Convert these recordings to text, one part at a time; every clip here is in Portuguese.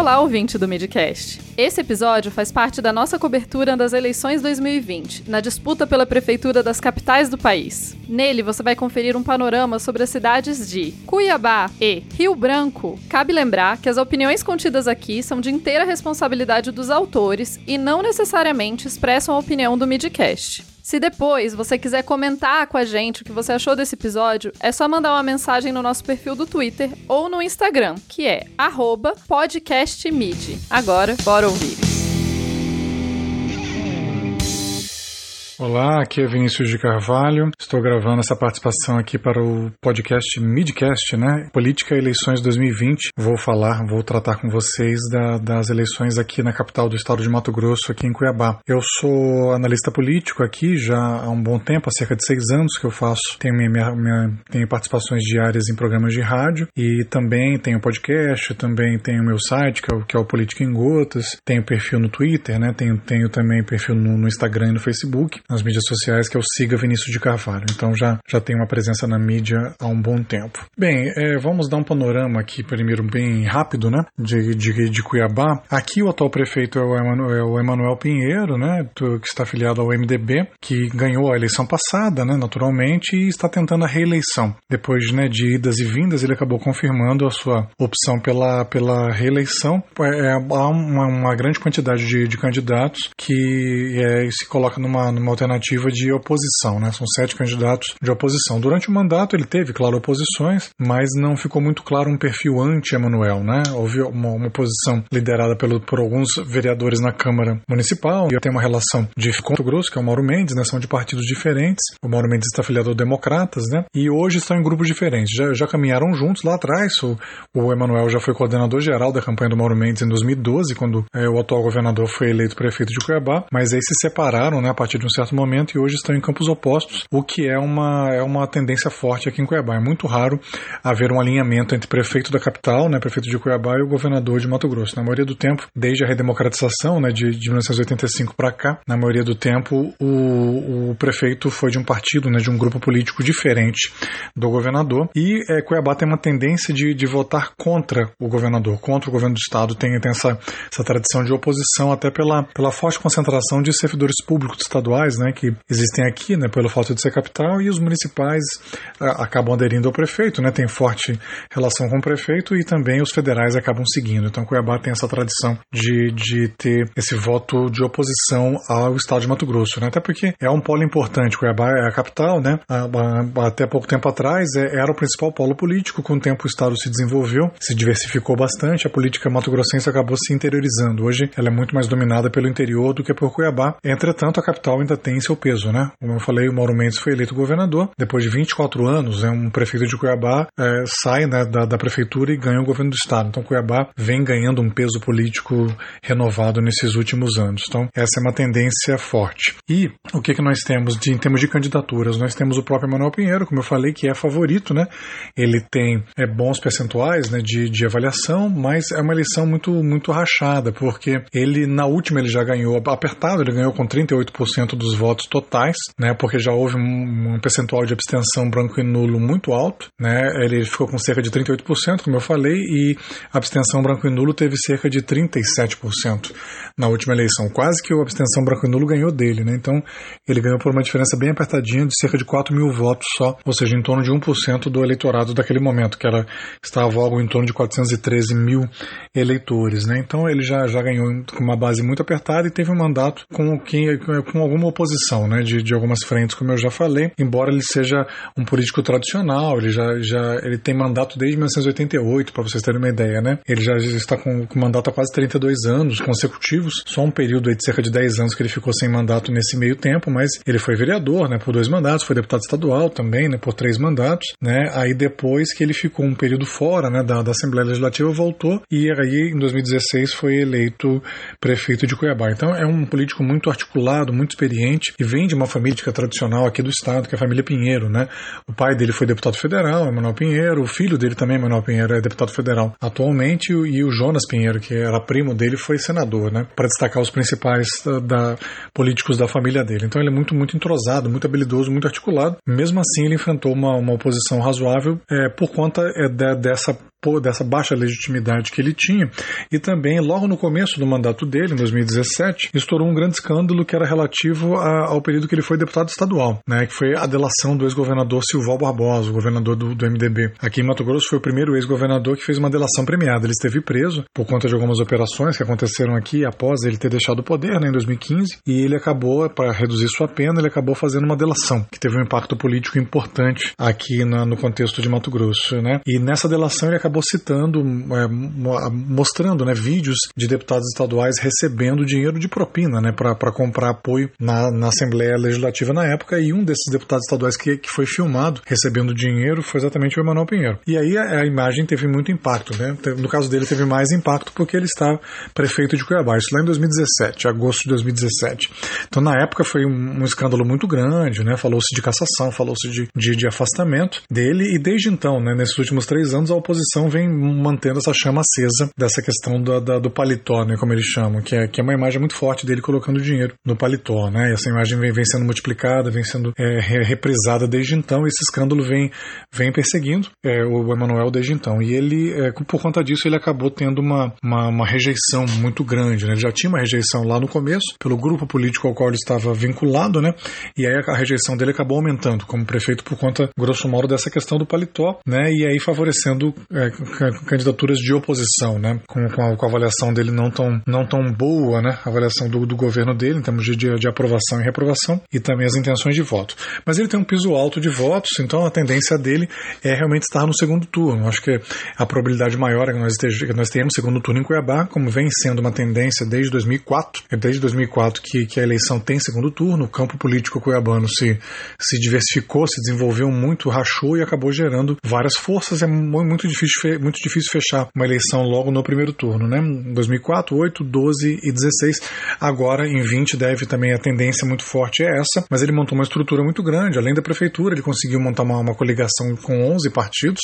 Olá, ouvinte do Midcast. Esse episódio faz parte da nossa cobertura das eleições 2020, na disputa pela prefeitura das capitais do país. Nele, você vai conferir um panorama sobre as cidades de Cuiabá e Rio Branco. Cabe lembrar que as opiniões contidas aqui são de inteira responsabilidade dos autores e não necessariamente expressam a opinião do Midcast. Se depois você quiser comentar com a gente o que você achou desse episódio, é só mandar uma mensagem no nosso perfil do Twitter ou no Instagram, que é podcastmid. Agora, bora ouvir. Olá, aqui é Vinícius de Carvalho. Estou gravando essa participação aqui para o podcast Midcast, né? Política e Eleições 2020. Vou falar, vou tratar com vocês da, das eleições aqui na capital do estado de Mato Grosso, aqui em Cuiabá. Eu sou analista político aqui já há um bom tempo, há cerca de seis anos que eu faço. Tenho, minha, minha, tenho participações diárias em programas de rádio e também tenho podcast, também tenho meu site, que é o, que é o Política em Gotas. Tenho perfil no Twitter, né? Tenho, tenho também perfil no, no Instagram e no Facebook nas mídias sociais que é o Siga Vinícius de Carvalho. Então já, já tem uma presença na mídia há um bom tempo. Bem, é, vamos dar um panorama aqui primeiro bem rápido, né? De, de, de Cuiabá. Aqui o atual prefeito é o Emanuel, é Emanuel Pinheiro, né? Que está afiliado ao MDB, que ganhou a eleição passada, né? Naturalmente, e está tentando a reeleição. Depois né, de idas e vindas, ele acabou confirmando a sua opção pela, pela reeleição. É, é há uma, uma, grande quantidade de, de candidatos que é, se coloca numa, numa alternativa de oposição, né? São sete candidatos de oposição. Durante o mandato ele teve, claro, oposições, mas não ficou muito claro um perfil anti-Emanuel, né? Houve uma, uma, oposição liderada pelo, por alguns vereadores na Câmara Municipal e tem uma relação de Conto Grosso, que é o Mauro Mendes, né? São de partidos diferentes. O Mauro Mendes está afiliado ao Democratas, né? E hoje estão em grupos diferentes. Já, já caminharam juntos lá atrás. O, o Emanuel já foi coordenador geral da campanha do Mauro Mendes em 2012, quando é, o atual governador foi eleito prefeito de Cuiabá, mas aí se separaram, né? A partir de um certo momento e hoje estão em campos opostos, o que é uma, é uma tendência forte aqui em Cuiabá. É muito raro haver um alinhamento entre prefeito da capital, né, prefeito de Cuiabá, e o governador de Mato Grosso. Na maioria do tempo, desde a redemocratização né, de, de 1985 para cá, na maioria do tempo, o, o prefeito foi de um partido, né, de um grupo político diferente do governador. E é, Cuiabá tem uma tendência de, de votar contra o governador, contra o governo do estado. Tem, tem essa, essa tradição de oposição, até pela, pela forte concentração de servidores públicos estaduais, né, que existem aqui, né, pelo fato de ser capital, e os municipais a, acabam aderindo ao prefeito, né, tem forte relação com o prefeito, e também os federais acabam seguindo. Então Cuiabá tem essa tradição de, de ter esse voto de oposição ao estado de Mato Grosso, né, até porque é um polo importante. Cuiabá é a capital, né, até pouco tempo atrás é, era o principal polo político, com o tempo o estado se desenvolveu, se diversificou bastante, a política mato-grossense acabou se interiorizando. Hoje ela é muito mais dominada pelo interior do que por Cuiabá. Entretanto, a capital ainda tem seu peso, né? Como eu falei, o Mauro Mendes foi eleito governador. Depois de 24 anos, é um prefeito de Cuiabá é, sai né, da, da, prefeitura e ganha o governo do estado. Então Cuiabá vem ganhando um peso político renovado nesses últimos anos. Então essa é uma tendência forte. E o que, que nós temos de, em termos de candidaturas? Nós temos o próprio Manuel Pinheiro, como eu falei, que é favorito, né? Ele tem é, bons percentuais né, de, de avaliação, mas é uma eleição muito, muito rachada, porque ele, na última, ele já ganhou apertado, ele ganhou com 38% dos votos totais, né, porque já houve um, um, percentual de abstenção branco e nulo muito alto, né, ele ficou com cerca de 38%, como eu falei, e a abstenção branco e nulo teve cerca de 37% na última eleição, quase que a abstenção branco e nulo ganhou dele, né, então ele ganhou por uma diferença bem apertadinha de cerca de 4 mil votos só, ou seja, em torno de 1% do eleitorado daquele momento, que era, estava algo em torno de 413 mil eleitores, né, então ele já, já ganhou com uma base muito apertada e teve um mandato com, quem, com alguma oposição oposição né, de, de algumas frentes, como eu já falei, embora ele seja um político tradicional, ele já, já ele tem mandato desde 1988, para vocês terem uma ideia, né? Ele já está com, com mandato há quase 32 anos consecutivos, só um período de cerca de 10 anos que ele ficou sem mandato nesse meio tempo, mas ele foi vereador, né, por dois mandatos, foi deputado estadual também, né, por três mandatos, né? Aí depois que ele ficou um período fora, né, da, da Assembleia Legislativa, voltou e aí em 2016 foi eleito prefeito de Cuiabá. Então é um político muito articulado, muito experiente e vem de uma família tradicional aqui do estado, que é a família Pinheiro, né? O pai dele foi deputado federal, Emanuel Pinheiro, o filho dele também, Emanuel Pinheiro, é deputado federal atualmente, e o Jonas Pinheiro, que era primo dele, foi senador, né? Para destacar os principais da, ah, da, políticos da família dele. Então ele é muito, muito entrosado, muito habilidoso, muito articulado. Mesmo assim, ele enfrentou uma, uma oposição razoável é, por conta é, de, dessa dessa baixa legitimidade que ele tinha. E também, logo no começo do mandato dele, em 2017, estourou um grande escândalo que era relativo a, ao período que ele foi deputado estadual, né, que foi a delação do ex-governador Silval Barbosa, o governador do, do MDB. Aqui em Mato Grosso foi o primeiro ex-governador que fez uma delação premiada. Ele esteve preso por conta de algumas operações que aconteceram aqui após ele ter deixado o poder né, em 2015 e ele acabou, para reduzir sua pena, ele acabou fazendo uma delação que teve um impacto político importante aqui na, no contexto de Mato Grosso. Né? E nessa delação ele acabou citando, é, mostrando né, vídeos de deputados estaduais recebendo dinheiro de propina né, para comprar apoio na, na Assembleia Legislativa na época e um desses deputados estaduais que, que foi filmado recebendo dinheiro foi exatamente o Emanuel Pinheiro. E aí a, a imagem teve muito impacto. Né? No caso dele teve mais impacto porque ele estava prefeito de Cuiabá, isso lá em 2017, agosto de 2017. Então na época foi um, um escândalo muito grande, né? falou-se de cassação, falou-se de, de, de, afastamento dele e desde então, né, nesses últimos três anos, a oposição vem mantendo essa chama acesa dessa questão da, da, do paletó, né, como eles chamam, que é, que é uma imagem muito forte dele colocando dinheiro no paletó. Né? Essa imagem vem, vem sendo multiplicada, vem sendo é, reprisada desde então, e esse escândalo vem, vem perseguindo é, o Emanuel desde então. E ele, é, por conta disso, ele acabou tendo uma, uma, uma rejeição muito grande. Né? Ele já tinha uma rejeição lá no começo, pelo grupo político ao qual ele estava vinculado, né? e aí a rejeição dele acabou aumentando como prefeito por conta, grosso modo, dessa questão do paletó, né? e aí favorecendo é, candidaturas de oposição, né? com, com, a, com a avaliação dele não tão, não tão boa, né? a avaliação do, do governo dele, em termos de, de, de aprovação e reprovação, e também as intenções de voto. Mas ele tem um piso alto de votos, então a tendência dele é realmente estar no segundo turno. Acho que a probabilidade maior é que nós, estejamos, que nós tenhamos segundo turno em Cuiabá, como vem sendo uma tendência desde 2004. É desde 2004 que, que a eleição tem segundo turno, o campo político cuiabano se, se diversificou, se desenvolveu muito, rachou e acabou gerando várias forças. É muito difícil, muito difícil fechar uma eleição logo no primeiro turno. Né? 2004, 8, 12 e 16. Agora, em 20, deve também a tendência muito forte é essa, mas ele montou uma estrutura muito grande. Além da prefeitura, ele conseguiu montar uma, uma coligação com 11 partidos,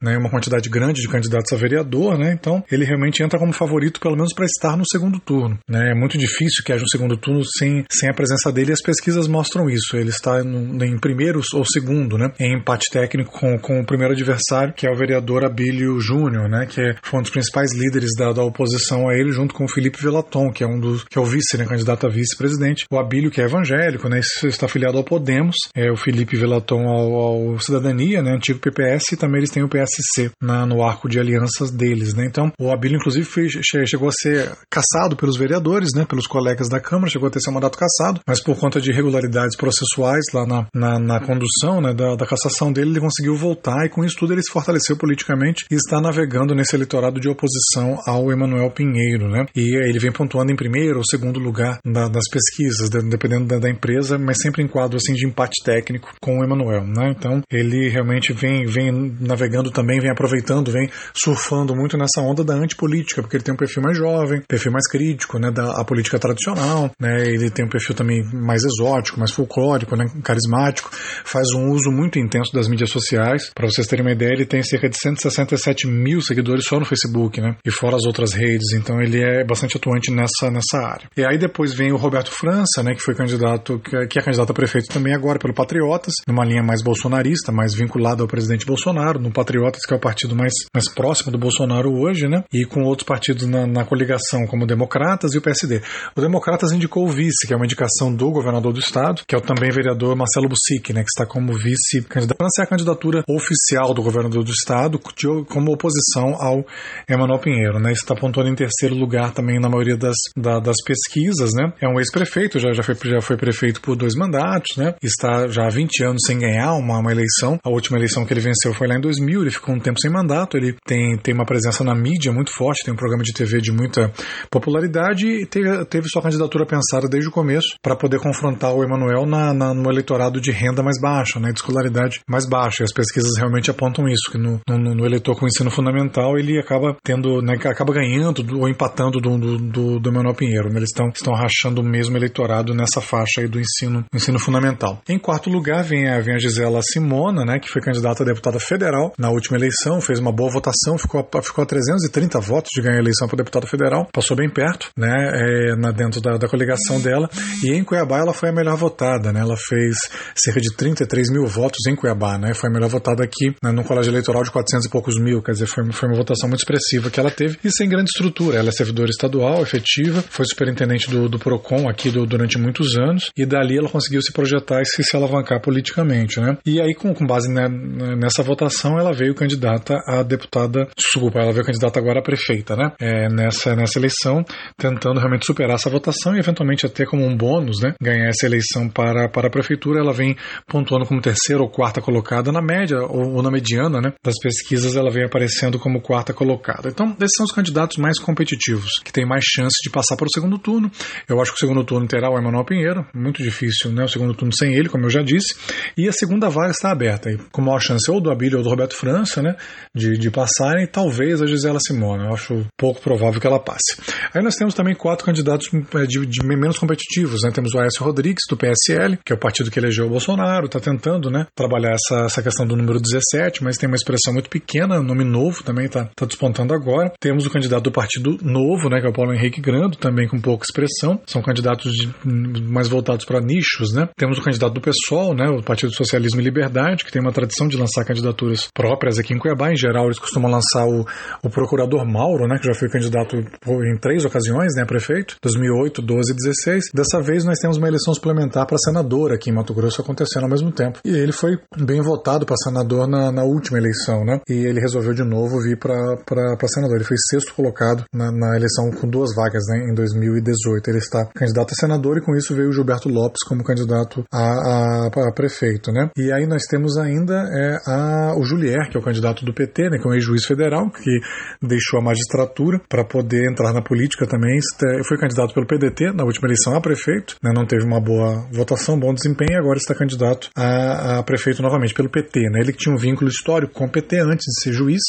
né, uma quantidade grande de candidatos a vereador, né, então ele realmente entra como favorito, pelo menos para estar no segundo turno. Né, é muito difícil que haja um segundo turno sem, sem a presença dele e as pesquisas mostram isso. Ele está no, em primeiro ou segundo, né, em empate técnico com, com o primeiro adversário, que é o vereador Abílio Júnior, né, que é, foi um dos principais líderes da, da oposição a ele, junto com o Felipe Velaton, que é um dos que é o vice, né, candidato a vice-presidente. O Abílio, que é evangélico, né, está afiliado ao Podemos, é o Felipe Velaton ao, ao Cidadania, né, antigo PPS, e também eles têm o PSC na, no arco de alianças deles. Né? Então, o Abílio, inclusive, foi, chegou a ser caçado pelos vereadores, né, pelos colegas da Câmara, chegou a ter seu mandato cassado, mas por conta de irregularidades processuais lá na, na, na condução né, da, da cassação dele, ele conseguiu voltar e com isso tudo ele se fortaleceu politicamente e está navegando nesse eleitorado de oposição ao Emanuel Pinheiro. Né? E ele vem pontuando em primeiro ou segundo lugar da, das pesquisas, dependendo da, da, empresa, mas sempre em quadro assim, de empate técnico com o Emanuel. Né? Então, ele realmente vem, vem navegando também, vem aproveitando, vem surfando muito nessa onda da antipolítica, porque ele tem um perfil mais jovem, perfil mais crítico, né, da política tradicional, né, ele tem um perfil também mais exótico, mais folclórico, né, carismático, faz um uso muito intenso das mídias sociais. Para vocês terem uma ideia, ele tem cerca de 167 mil seguidores só no Facebook, né, e fora as outras redes, então ele é bastante atuante nessa, nessa área. E aí depois vem o Roberto França, né, que foi candidato, que é candidato a prefeito também agora pelo Patriotas, numa linha mais bolsonarista, mais vinculada ao presidente Bolsonaro, no Patriotas, que é o partido mais, mais próximo do Bolsonaro hoje, né? E com outros partidos na, na coligação, como o Democratas e o PSD. O Democratas indicou o vice, que é uma indicação do governador do estado, que é o também vereador Marcelo Bussic, né? Que está como vice-candidato. Essa é a candidatura oficial do governador do estado, como oposição ao Emanuel Pinheiro, né? Está pontuando em terceiro lugar também na maioria das, da, das pesquisas, né? É um ex-prefeito, já, já, foi, já foi prefeito por dois mandatos, né? Está já há 20 anos sem ganhar uma, uma eleição. A última eleição que ele venceu foi lá em 2000, ele ficou um tempo sem mandato, ele tem, tem uma presença na mídia muito forte, tem um programa de TV de muita popularidade e teve, teve sua candidatura pensada desde o começo para poder confrontar o Emanuel na, na, no eleitorado de renda mais baixa, né, de escolaridade mais baixa. E as pesquisas realmente apontam isso, que no, no, no eleitor com ensino fundamental ele acaba tendo, né, acaba ganhando ou empatando do, do, do, do Emanuel Pinheiro. Né, eles estão, estão rachando o mesmo eleitorado nessa faixa aí do ensino, ensino fundamental. Em quarto lugar vem a, vem a Gisela Simona, né, que foi candidata a deputada federal na última eleição, fez uma boa votação, ficou a, ficou a 330 votos de ganhar a eleição para deputada federal, passou bem perto, né, é, na, dentro da, da coligação dela, e em Cuiabá ela foi a melhor votada, né, ela fez cerca de 33 mil votos em Cuiabá, né, foi a melhor votada aqui né, no colégio eleitoral de 400 e poucos poucos mil, quer dizer, foi, foi uma votação muito expressiva que ela teve e sem grande estrutura. Ela é servidora estadual, efetiva, foi superintendente do, do PROCON aqui do, durante muitos anos e dali ela conseguiu se projetar e se, se alavancar politicamente, né? E aí, com, com base né, nessa votação, ela veio candidata a deputada, desculpa, ela veio candidata agora a prefeita, né? É, nessa, nessa eleição, tentando realmente superar essa votação e eventualmente até como um bônus, né? Ganhar essa eleição para, para a prefeitura. Ela vem pontuando como terceira ou quarta colocada na média ou, ou na mediana, né? Das pesquisas, ela vem aparecendo como quarta colocada. Então, esses são os candidatos mais competitivos, que têm mais chance de passar para o segundo turno. Eu acho que o segundo turno terá o Emanuel Pinheiro, muito difícil, né? O segundo turno sem ele, como eu já disse. E a segunda vaga está aberta, com maior chance ou do Abílio ou do Roberto França, né? De, de passarem, e talvez a Gisela Simona. Eu acho pouco provável que ela passe. Aí nós temos também quatro candidatos é, de, de menos competitivos, né? Temos o Aécio Rodrigues, do PSL, que é o partido que elegeu o Bolsonaro, está tentando, né? Trabalhar essa, essa questão do número 17, mas tem uma expressão muito pequena, nome novo também está tá despontando agora. Temos o candidato do Partido Novo, né? Que é o Paulo Henrique Grando, também com pouca expressão. São candidatos de, mais voltados para nichos, né? Temos o candidato do PSOL, né? O Partido Socialismo e Liberdade, que tem uma tradição de lançar candidaturas próprias aqui em Cuiabá. Em geral, eles costumam lançar o, o procurador Mauro, né? Que já foi candidato em três ocasiões, né? Prefeito, 2008, 12 e 16. Dessa vez nós temos uma eleição suplementar para senador aqui em Mato Grosso acontecendo ao mesmo tempo. E ele foi bem votado para senador na, na, última eleição, né? E ele resolveu de novo vir para senador. Ele foi sexto colocado na, na, eleição com duas vagas, né? Em 2018. Ele está candidato a senador e com isso veio o Gilberto Lopes como candidato a, a, a prefeito, né? E aí nós temos ainda é, a, o Julier, que é o candidato do PT, né? Que é um ex-juiz federal, que deixou a magistratura para poder entrar na política também. Foi candidato pelo PDT na última eleição a prefeito, né? Não teve uma boa votação, bom desempenho e agora está candidato a, a prefeito novamente pelo PT, né? Ele tinha um vínculo histórico com o PT antes de ser juiz,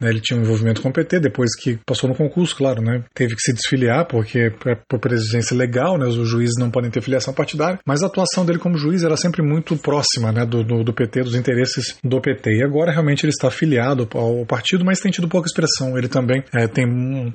né? Ele tinha um envolvimento com o PT depois que passou no concurso, claro, né? Teve que se desfiliar porque é por presidência legal, né? Os juízes não podem ter filiação partidária, mas a atuação dele como juiz era sempre muito próxima, né? Do, do, do PT, dos interesses do PT. E agora realmente ele está afiliado ao partido, mas tem tido pouca expressão. Ele também é, tem,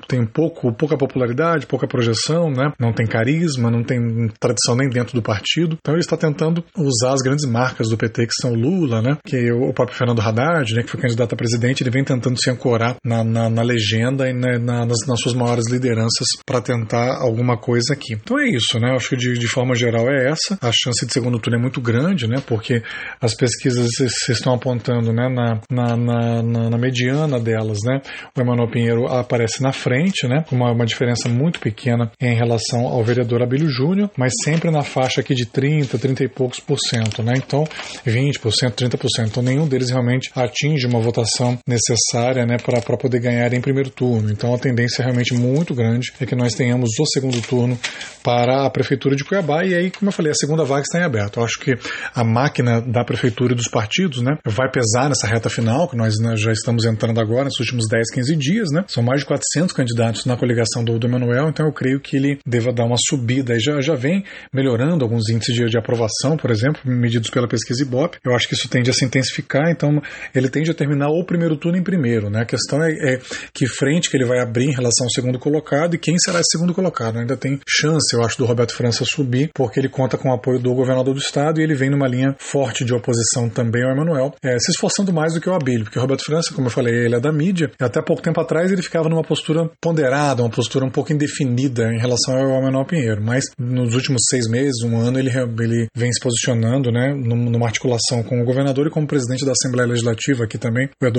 tem pouco, pouca popularidade, pouca projeção, né? Não tem carisma, não tem tradição nem dentro do partido. Então ele está tentando usar as grandes marcas do PT, que são Lula, né? Que o próprio Fernando Haddad, né? Que foi candidato a presidente, ele vem tentando se ancorar na, na, na legenda e né, na, nas, nas, suas maiores lideranças para tentar alguma coisa aqui. Então é isso, né? Acho que de, de forma geral é essa. A chance de segundo turno é muito grande, né? Porque as pesquisas estão apontando, né? Na, na, na, na mediana delas, né? O Emanuel Pinheiro aparece na frente, né? Uma, uma diferença muito pequena em relação ao vereador Abílio Júnior, mas sempre na faixa aqui de 30, 30 e poucos por cento, né? Então, 20%, 30%. Então, nenhum deles realmente atinge uma votação necessária, né, para poder ganhar em primeiro turno. Então, a tendência é realmente muito grande é que nós tenhamos o segundo turno para a prefeitura de Cuiabá e aí, como eu falei, a segunda vaga está em aberto. Eu acho que a máquina da prefeitura e dos partidos, né, vai pesar nessa reta final que nós né, já estamos entrando agora, nos últimos 10, 15 dias, né? São mais de 400 candidatos na coligação do, do Emanuel, então eu creio que ele deva dar uma subida e já, já vem melhorando alguns índices de, de aprovação, por exemplo, medidos pela pesquisa Ibope. Eu acho que isso tende a se intensificar, então ele tende a terminar o primeiro turno em primeiro, né? A questão é, é que frente que ele vai abrir em relação ao segundo colocado e quem será esse segundo colocado. Ainda tem chance, eu acho, do Roberto França subir, porque ele conta com o apoio do governador do estado e ele vem numa linha forte de oposição também ao Emanuel, é, se esforçando mais do que o Abílio, porque o Roberto França, como eu falei, ele é da mídia, e até pouco tempo atrás ele ficava numa postura ponderada, uma postura um pouco indefinida em relação ao Emanuel Pinheiro, mas nos últimos seis meses, um ano, ele, ele vem se posicionando, né, numa articulação com o governador e como presidente da Assembleia Legislativa aqui também, o Eduardo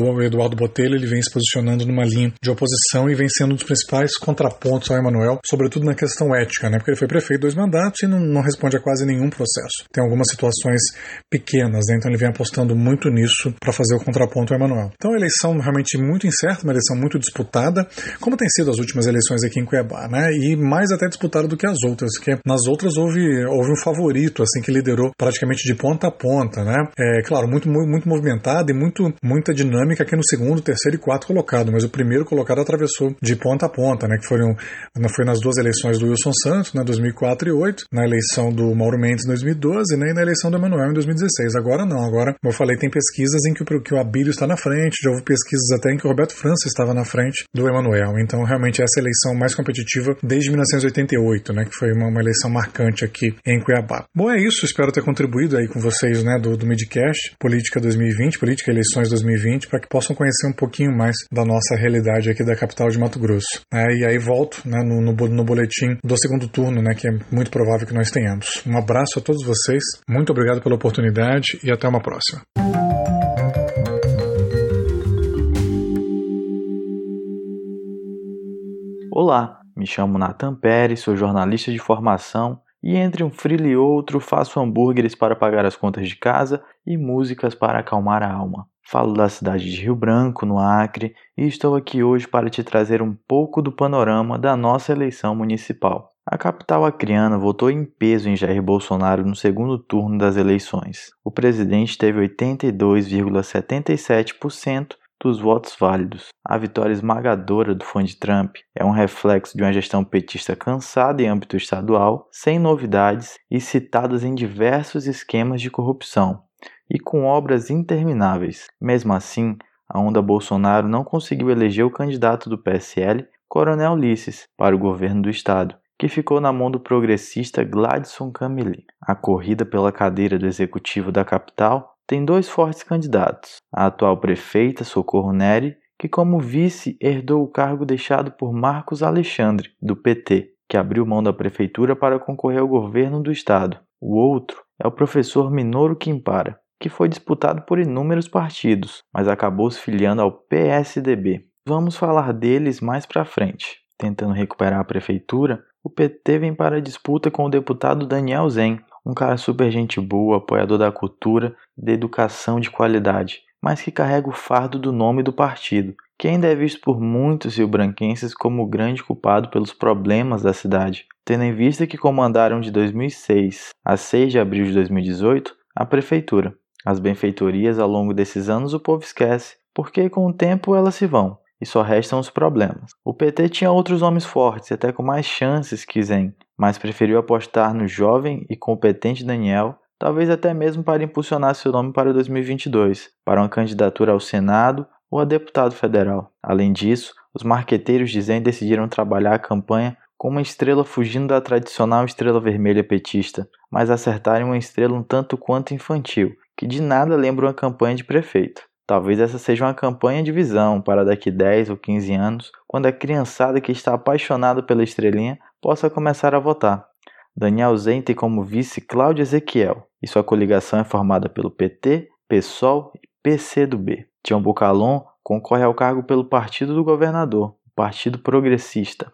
Botelho, ele vem se posicionando numa linha de oposição e vem sendo um dos principais contrapontos ao Emanuel, sobretudo na questão ética, né, porque ele foi prefeito dois mandatos e não, não responde a quase nenhum processo. Tem algumas situações pequenas, né, então ele vem apostando muito nisso para fazer o contraponto ao Emanuel. Então a eleição realmente muito incerta, uma eleição muito disputada, como tem sido as últimas eleições aqui em Cuiabá, né, e mais até disputada do que as outras, que nas outras houve, houve um favorito, assim, que liderou praticamente de ponta a ponta, né? É, claro, muito, muito movimentada e muito, muita dinâmica aqui no segundo, terceiro e quarto colocado, mas o primeiro colocado atravessou de ponta a ponta, né? Que foram, foi nas duas eleições do Wilson Santos, né? 2004 e 2008, na eleição do Mauro Mendes em 2012, né? E na eleição do Emanuel em 2016. Agora não, agora, como eu falei, tem pesquisas em que o, que o Abílio está na frente, já houve pesquisas até em que o Roberto França estava na frente do Emanuel. Então, realmente, essa é eleição mais competitiva desde 1988, né? Que foi uma, uma eleição marcante aqui em Cuiabá. Bom, é isso. Espero ter contribuído aí com vocês, né, do, do Midcast, Política 2020, Política Eleições 2020, para para que possam conhecer um pouquinho mais da nossa realidade aqui da capital de Mato Grosso. É, e aí volto né, no, no, no, boletim do segundo turno, né, que é muito provável que nós tenhamos. Um abraço a todos vocês, muito obrigado pela oportunidade e até uma próxima. Olá, me chamo Nathan Pérez, sou jornalista de formação e entre um frilo e outro faço hambúrgueres para pagar as contas de casa e músicas para acalmar a alma. Falo da cidade de Rio Branco, no Acre, e estou aqui hoje para te trazer um pouco do panorama da nossa eleição municipal. A capital acreana votou em peso em Jair Bolsonaro no segundo turno das eleições. O presidente teve 82,77% dos votos válidos. A vitória esmagadora do fã de Trump é um reflexo de uma gestão petista cansada em âmbito estadual, sem novidades e citadas em diversos esquemas de corrupção, e com obras intermináveis. Mesmo assim, a onda Bolsonaro não conseguiu eleger o candidato do PSL, Coronel Ulisses, para o governo do estado, que ficou na mão do progressista Gladson Camille. A corrida pela cadeira do executivo da capital tem dois fortes candidatos: a atual prefeita Socorro Neri, que como vice herdou o cargo deixado por Marcos Alexandre, do PT, que abriu mão da prefeitura para concorrer ao governo do estado. O outro é o professor Minoro Quimpara, que foi disputado por inúmeros partidos, mas acabou se filiando ao PSDB. Vamos falar deles mais para frente. Tentando recuperar a prefeitura, o PT vem para a disputa com o deputado Daniel Zen, um cara super gente boa, apoiador da cultura e da educação de qualidade, mas que carrega o fardo do nome do partido, que ainda é visto por muitos rio-branquenses como o grande culpado pelos problemas da cidade, tendo em vista que comandaram de 2006 a 6 de abril de 2018 a prefeitura. As benfeitorias ao longo desses anos o povo esquece, porque com o tempo elas se vão e só restam os problemas. O PT tinha outros homens fortes, até com mais chances que Zen, mas preferiu apostar no jovem e competente Daniel, talvez até mesmo para impulsionar seu nome para 2022, para uma candidatura ao Senado ou a deputado federal. Além disso, os marqueteiros de Zen decidiram trabalhar a campanha com uma estrela fugindo da tradicional estrela vermelha petista, mas acertarem uma estrela um tanto quanto infantil, que de nada lembra uma campanha de prefeito. Talvez essa seja uma campanha de visão para daqui 10 ou 15 anos, quando a criançada que está apaixonada pela estrelinha possa começar a votar. Daniel Zen tem como vice Cláudio Ezequiel, e sua coligação é formada pelo PT, PSOL e PCdoB. Tião Bucalon concorre ao cargo pelo partido do governador, o Partido Progressista.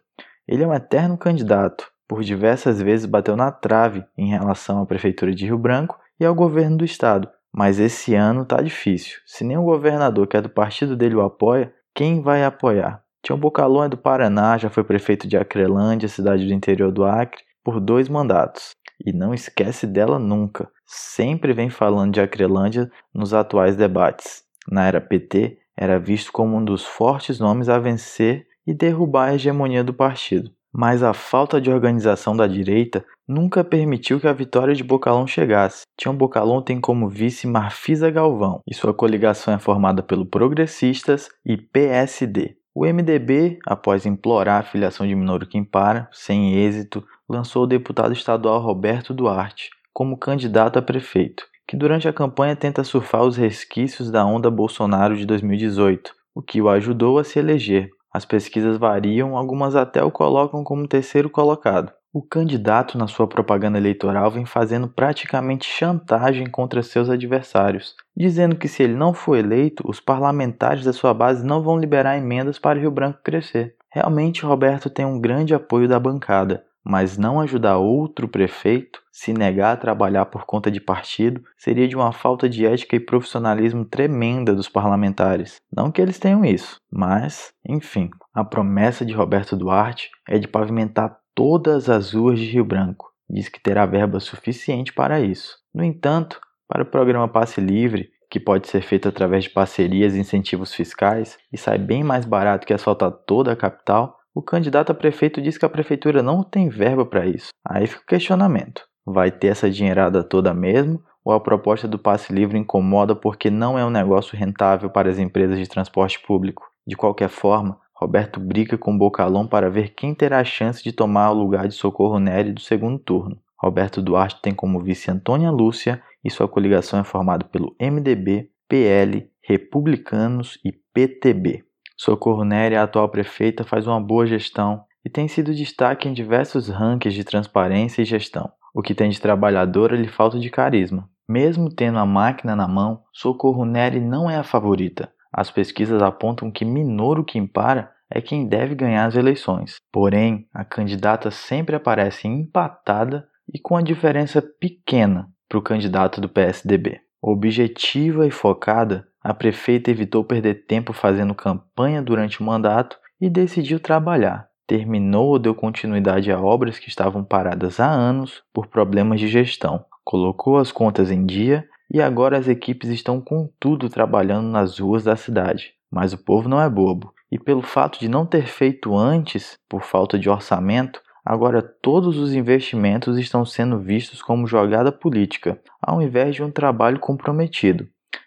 Ele é um eterno candidato, por diversas vezes bateu na trave em relação à prefeitura de Rio Branco e ao governo do estado, mas esse ano tá difícil. Se nem o governador que é do partido dele o apoia, quem vai apoiar? Tião Bocalon é do Paraná, já foi prefeito de Acrelândia, cidade do interior do Acre, por dois mandatos. E não esquece dela nunca. Sempre vem falando de Acrelândia nos atuais debates. Na era PT, era visto como um dos fortes nomes a vencer e derrubar a hegemonia do partido mas a falta de organização da direita nunca permitiu que a vitória de Bocalão chegasse. Tião Bocalão tem como vice Marfisa Galvão, e sua coligação é formada pelo Progressistas e PSD. O MDB, após implorar a filiação de Minoro Quimpara, sem êxito, lançou o deputado estadual Roberto Duarte como candidato a prefeito, que durante a campanha tenta surfar os resquícios da onda Bolsonaro de 2018, o que o ajudou a se eleger, as pesquisas variam, algumas até o colocam como terceiro colocado. O candidato, na sua propaganda eleitoral, vem fazendo praticamente chantagem contra seus adversários, dizendo que se ele não for eleito, os parlamentares da sua base não vão liberar emendas para Rio Branco crescer. Realmente, Roberto tem um grande apoio da bancada, mas não ajudar outro prefeito, se negar a trabalhar por conta de partido, seria de uma falta de ética e profissionalismo tremenda dos parlamentares. Não que eles tenham isso, mas, enfim, a promessa de Roberto Duarte é de pavimentar todas as ruas de Rio Branco. Diz que terá verba suficiente para isso. No entanto, para o programa Passe Livre, que pode ser feito através de parcerias e incentivos fiscais e sai bem mais barato que asfaltar toda a capital, o candidato a prefeito diz que a prefeitura não tem verba para isso. Aí fica o questionamento: vai ter essa dinheirada toda mesmo? Ou a proposta do passe livre incomoda porque não é um negócio rentável para as empresas de transporte público? De qualquer forma, Roberto briga com Bocalão para ver quem terá a chance de tomar o lugar de Socorro Nery do segundo turno. Roberto Duarte tem como vice Antônia Lúcia e sua coligação é formada pelo MDB, PL, republicanos e PTB. Socorro Nery, a atual prefeita, faz uma boa gestão e tem sido destaque em diversos rankings de transparência e gestão. O que tem de trabalhadora lhe falta de carisma. Mesmo tendo a máquina na mão, Socorro Nery não é a favorita. As pesquisas apontam que Minoro Quimpara é quem deve ganhar as eleições. Porém, a candidata sempre aparece empatada e com a diferença pequena para o candidato do PSDB. Objetiva e focada, a prefeita evitou perder tempo fazendo campanha durante o mandato e decidiu trabalhar. Terminou ou deu continuidade a obras que estavam paradas há anos por problemas de gestão. Colocou as contas em dia e agora as equipes estão com tudo trabalhando nas ruas da cidade. Mas o povo não é bobo. E pelo fato de não ter feito antes, por falta de orçamento, agora todos os investimentos estão sendo vistos como jogada política, ao invés de um trabalho comprometido.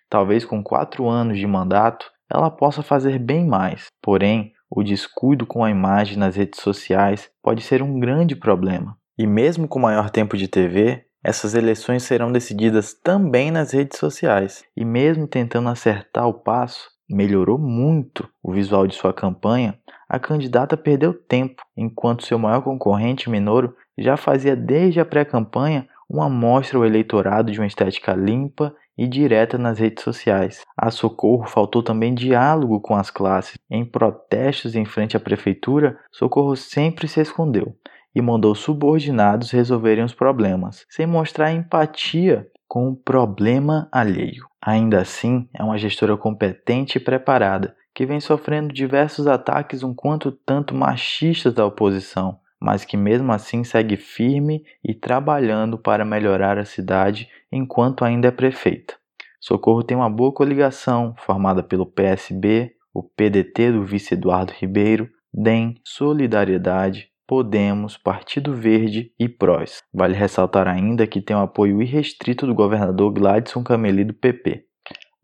Talvez com quatro anos de mandato ela possa fazer bem mais, porém, o descuido com a imagem nas redes sociais pode ser um grande problema. E mesmo com maior tempo de TV, essas eleições serão decididas também nas redes sociais. E mesmo tentando acertar o passo, melhorou muito o visual de sua campanha, a candidata perdeu tempo, enquanto seu maior concorrente, Minoro, já fazia desde a pré-campanha uma mostra ao eleitorado de uma estética limpa e direta nas redes sociais. A Socorro faltou também diálogo com as classes. Em protestos em frente à prefeitura, Socorro sempre se escondeu e mandou subordinados resolverem os problemas, sem mostrar empatia com o problema alheio. Ainda assim, é uma gestora competente e preparada, que vem sofrendo diversos ataques um quanto tanto machistas da oposição, mas que mesmo assim segue firme e trabalhando para melhorar a cidade enquanto ainda é prefeita. Socorro tem uma boa coligação, formada pelo PSB, o PDT do vice Eduardo Ribeiro, DEM, Solidariedade, Podemos, Partido Verde e PROS. Vale ressaltar ainda que tem o apoio irrestrito do governador Gladson Cameli do PP.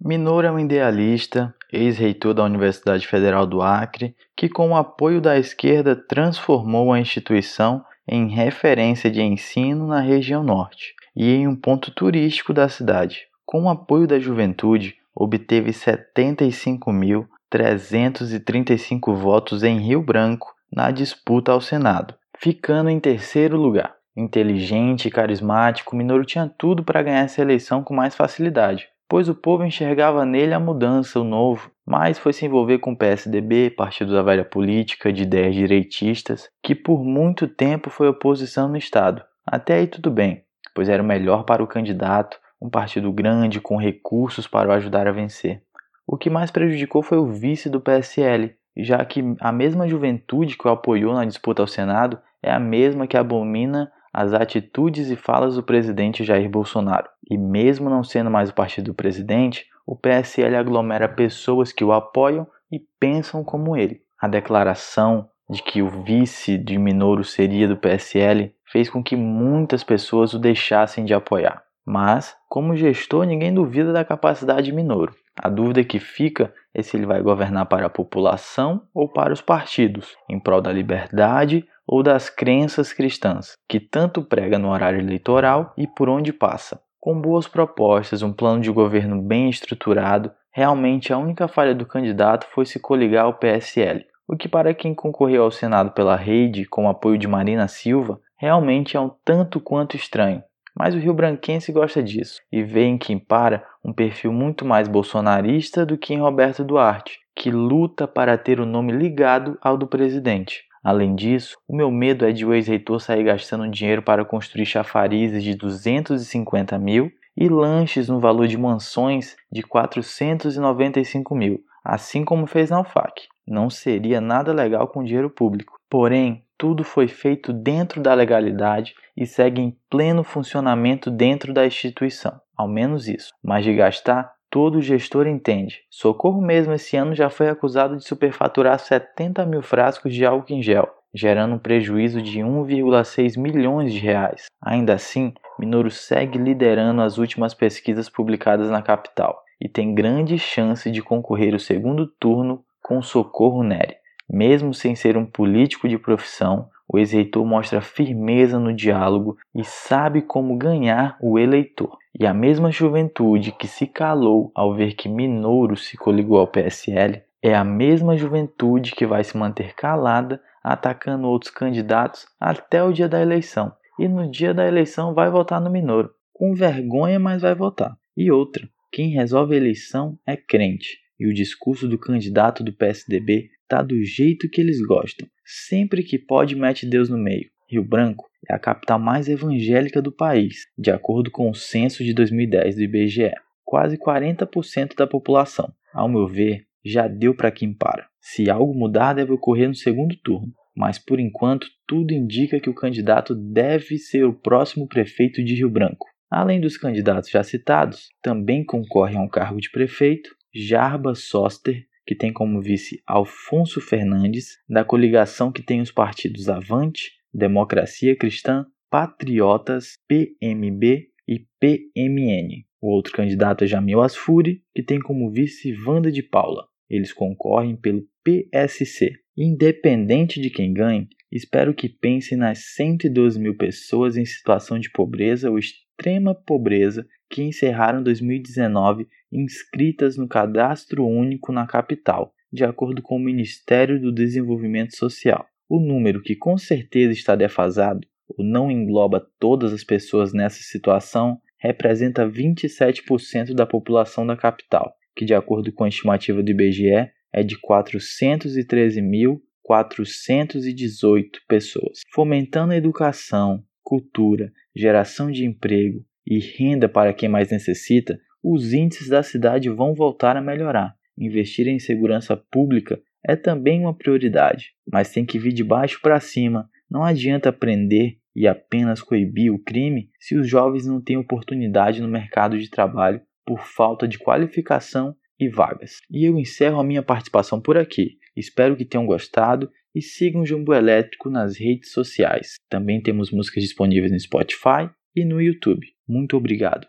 Minoro é um idealista, ex-reitor da Universidade Federal do Acre, que com o apoio da esquerda transformou a instituição em referência de ensino na região norte e em um ponto turístico da cidade. Com o apoio da juventude, obteve 75.335 votos em Rio Branco na disputa ao Senado, ficando em terceiro lugar. Inteligente e carismático, Minoro tinha tudo para ganhar essa eleição com mais facilidade, pois o povo enxergava nele a mudança, o novo, mas foi se envolver com o PSDB, Partido da Velha Política, de ideias direitistas, que por muito tempo foi oposição no Estado. Até aí tudo bem, pois era o melhor para o candidato, um partido grande com recursos para o ajudar a vencer. O que mais prejudicou foi o vice do PSL, já que a mesma juventude que o apoiou na disputa ao Senado é a mesma que abomina as atitudes e falas do presidente Jair Bolsonaro. E mesmo não sendo mais o partido do presidente, o PSL aglomera pessoas que o apoiam e pensam como ele. A declaração de que o vice de Minoro seria do PSL fez com que muitas pessoas o deixassem de apoiar. Mas, como gestor, ninguém duvida da capacidade de Minoro. A dúvida que fica é se ele vai governar para a população ou para os partidos, em prol da liberdade ou das crenças cristãs, que tanto prega no horário eleitoral e por onde passa. Com boas propostas, um plano de governo bem estruturado, realmente a única falha do candidato foi se coligar ao PSL, o que para quem concorreu ao Senado pela rede com o apoio de Marina Silva, realmente é um tanto quanto estranho. Mas o Rio Branquense gosta disso e vê em Kim Para um perfil muito mais bolsonarista do que em Roberto Duarte, que luta para ter o nome ligado ao do presidente. Além disso, o meu medo é de o ex-reitor sair gastando dinheiro para construir chafarizes de 250 mil e lanches no valor de mansões de 495 mil, assim como fez na UFAC. Não seria nada legal com dinheiro público. Porém, tudo foi feito dentro da legalidade e segue em pleno funcionamento dentro da instituição, ao menos isso. Mas de gastar, todo gestor entende. Socorro mesmo esse ano já foi acusado de superfaturar 70 mil frascos de álcool em gel, gerando um prejuízo de 1,6 milhões de reais. Ainda assim, Minoro segue liderando as últimas pesquisas publicadas na capital e tem grande chance de concorrer o segundo turno com Socorro Neri. Mesmo sem ser um político de profissão, o ex-reitor mostra firmeza no diálogo e sabe como ganhar o eleitor. E a mesma juventude que se calou ao ver que Minouro se coligou ao PSL é a mesma juventude que vai se manter calada atacando outros candidatos até o dia da eleição. E no dia da eleição vai votar no Minouro. Com vergonha, mas vai votar. E outra, quem resolve a eleição é crente. E o discurso do candidato do PSDB tá do jeito que eles gostam. Sempre que pode, mete Deus no meio. Rio Branco é a capital mais evangélica do país, de acordo com o censo de 2010 do IBGE. Quase 40% da população. Ao meu ver, já deu para quem para. Se algo mudar, deve ocorrer no segundo turno. Mas por enquanto, tudo indica que o candidato deve ser o próximo prefeito de Rio Branco. Além dos candidatos já citados, também concorrem ao cargo de prefeito Jarba Soster, que tem como vice Alfonso Fernandes, da coligação que tem os partidos Avante, Democracia Cristã, Patriotas, PMB e PMN. O outro candidato é Jamil Asfuri, que tem como vice Wanda de Paula. Eles concorrem pelo PSC. Independente de quem ganhe, espero que pense nas 112 mil pessoas em situação de pobreza ou extrema pobreza que encerraram 2019 inscritas no Cadastro Único na capital, de acordo com o Ministério do Desenvolvimento Social. O número, que com certeza está defasado, ou não engloba todas as pessoas nessa situação, representa 27% da população da capital, que, de acordo com a estimativa do IBGE, é de 413.418 pessoas. Fomentando a educação, cultura, geração de emprego e renda para quem mais necessita, os índices da cidade vão voltar a melhorar. Investir em segurança pública é também uma prioridade, mas tem que vir de baixo para cima. Não adianta prender e apenas coibir o crime se os jovens não têm oportunidade no mercado de trabalho por falta de qualificação e vagas. E eu encerro a minha participação por aqui. Espero que tenham gostado e sigam Jumbo Elétrico nas redes sociais. Também temos músicas disponíveis no Spotify e no YouTube. Muito obrigado.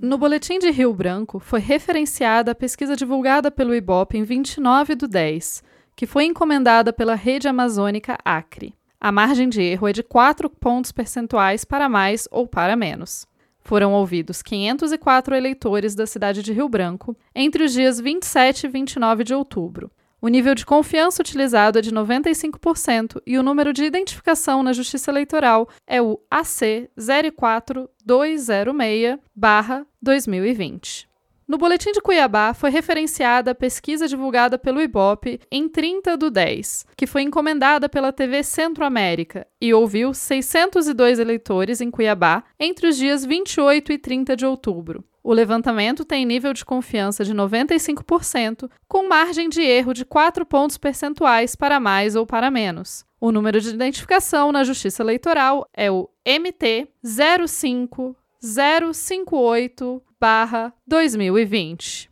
No Boletim de Rio Branco foi referenciada a pesquisa divulgada pelo IBOP em 29 do 10, que foi encomendada pela Rede Amazônica Acre. A margem de erro é de 4 pontos percentuais para mais ou para menos. Foram ouvidos 504 eleitores da cidade de Rio Branco entre os dias 27 e 29 de outubro. O nível de confiança utilizado é de 95% e o número de identificação na Justiça Eleitoral é o AC 04206-2020. No Boletim de Cuiabá foi referenciada a pesquisa divulgada pelo IBOP em 30 do 10, que foi encomendada pela TV Centro-América e ouviu 602 eleitores em Cuiabá entre os dias 28 e 30 de outubro. O levantamento tem nível de confiança de 95%, com margem de erro de 4 pontos percentuais para mais ou para menos. O número de identificação na Justiça Eleitoral é o MT 05058 2020.